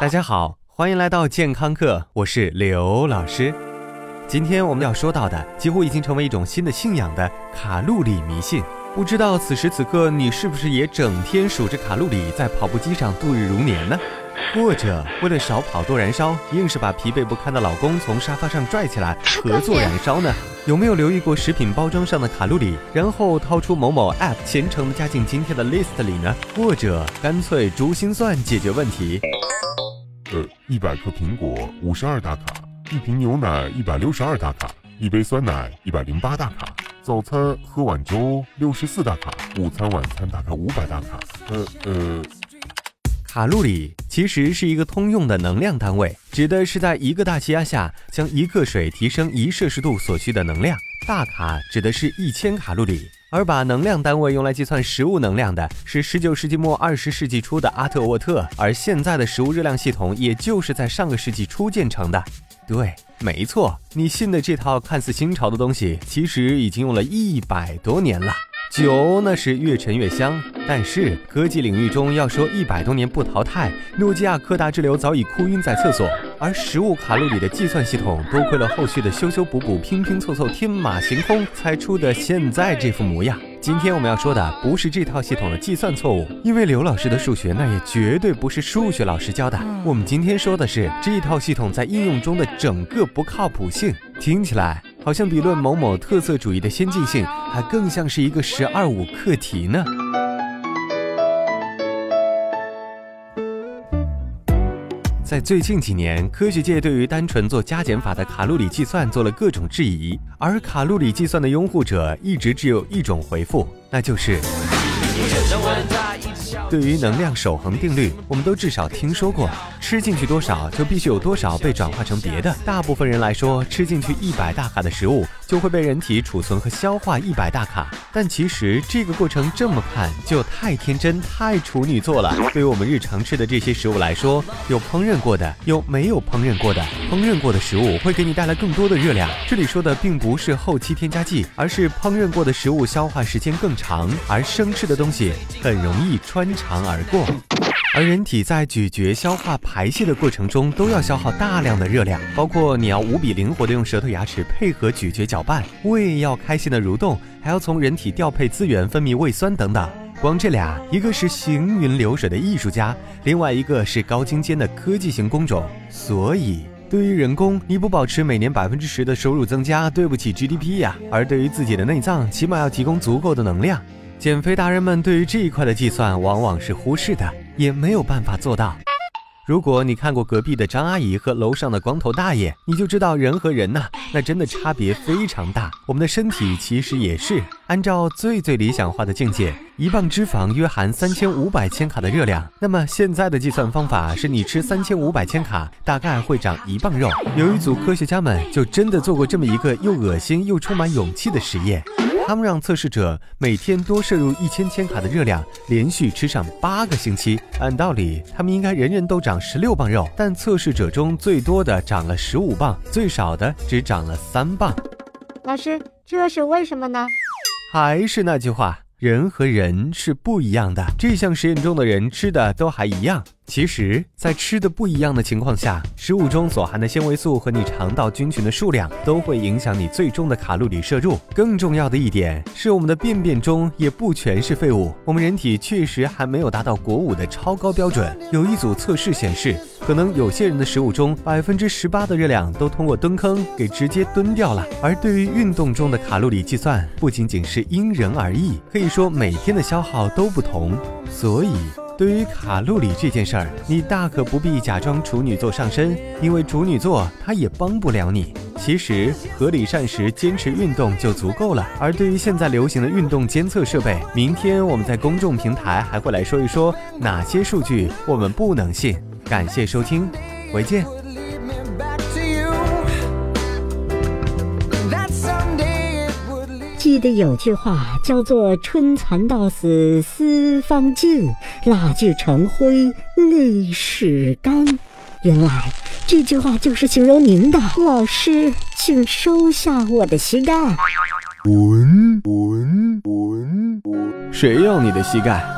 大家好，欢迎来到健康课，我是刘老师。今天我们要说到的，几乎已经成为一种新的信仰的卡路里迷信。不知道此时此刻你是不是也整天数着卡路里，在跑步机上度日如年呢？或者为了少跑多燃烧，硬是把疲惫不堪的老公从沙发上拽起来合作燃烧呢？有没有留意过食品包装上的卡路里，然后掏出某某 app 虔诚的加进今天的 list 里呢？或者干脆珠心算解决问题？呃，一百克苹果五十二大卡，一瓶牛奶一百六十二大卡，一杯酸奶一百零八大卡，早餐喝碗粥六十四大卡，午餐晚餐大概五百大卡。呃呃，卡路里其实是一个通用的能量单位，指的是在一个大气压下将一克水提升一摄氏度所需的能量。大卡指的是一千卡路里。而把能量单位用来计算食物能量的是十九世纪末二十世纪初的阿特沃特，而现在的食物热量系统也就是在上个世纪初建成的。对，没错，你信的这套看似新潮的东西，其实已经用了一百多年了。酒那是越陈越香，但是科技领域中要说一百多年不淘汰，诺基亚柯达之流早已哭晕在厕所。而食物卡路里的计算系统，多亏了后续的修修补补、拼拼凑凑、天马行空，才出的现在这副模样。今天我们要说的不是这套系统的计算错误，因为刘老师的数学那也绝对不是数学老师教的。我们今天说的是这套系统在应用中的整个不靠谱性，听起来。好像比论某某特色主义的先进性，还更像是一个“十二五”课题呢。在最近几年，科学界对于单纯做加减法的卡路里计算做了各种质疑，而卡路里计算的拥护者一直只有一种回复，那就是。对于能量守恒定律，我们都至少听说过，吃进去多少就必须有多少被转化成别的。大部分人来说，吃进去一百大卡的食物，就会被人体储存和消化一百大卡。但其实这个过程这么看就太天真、太处女座了。对于我们日常吃的这些食物来说，有烹饪过的，有没有烹饪过的。烹饪过的食物会给你带来更多的热量。这里说的并不是后期添加剂，而是烹饪过的食物消化时间更长，而生吃的东西很容易穿。肠而过，而人体在咀嚼、消化、排泄的过程中，都要消耗大量的热量，包括你要无比灵活的用舌头、牙齿配合咀嚼、搅拌，胃要开心的蠕动，还要从人体调配资源、分泌胃酸等等。光这俩，一个是行云流水的艺术家，另外一个是高精尖的科技型工种。所以，对于人工，你不保持每年百分之十的收入增加，对不起 GDP 呀。而对于自己的内脏，起码要提供足够的能量。减肥达人们对于这一块的计算往往是忽视的，也没有办法做到。如果你看过隔壁的张阿姨和楼上的光头大爷，你就知道人和人呐，那真的差别非常大。我们的身体其实也是按照最最理想化的境界，一磅脂肪约含三千五百千卡的热量。那么现在的计算方法是你吃三千五百千卡，大概会长一磅肉。有一组科学家们就真的做过这么一个又恶心又充满勇气的实验。他们让测试者每天多摄入一千千卡的热量，连续吃上八个星期。按道理，他们应该人人都长十六磅肉，但测试者中最多的长了十五磅，最少的只长了三磅。老师，这是为什么呢？还是那句话，人和人是不一样的。这项实验中的人吃的都还一样。其实，在吃的不一样的情况下，食物中所含的纤维素和你肠道菌群的数量都会影响你最终的卡路里摄入。更重要的一点是，我们的便便中也不全是废物。我们人体确实还没有达到国五的超高标准。有一组测试显示，可能有些人的食物中百分之十八的热量都通过蹲坑给直接蹲掉了。而对于运动中的卡路里计算，不仅仅是因人而异，可以说每天的消耗都不同。所以。对于卡路里这件事儿，你大可不必假装处女座上身，因为处女座他也帮不了你。其实合理膳食、坚持运动就足够了。而对于现在流行的运动监测设备，明天我们在公众平台还会来说一说哪些数据我们不能信。感谢收听，回见。记得有句话叫做“春蚕到死丝方尽，蜡炬成灰泪始干”。原来这句话就是形容您的。老师，请收下我的膝盖。滚滚滚滚！谁要你的膝盖？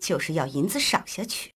就是要银子赏下去。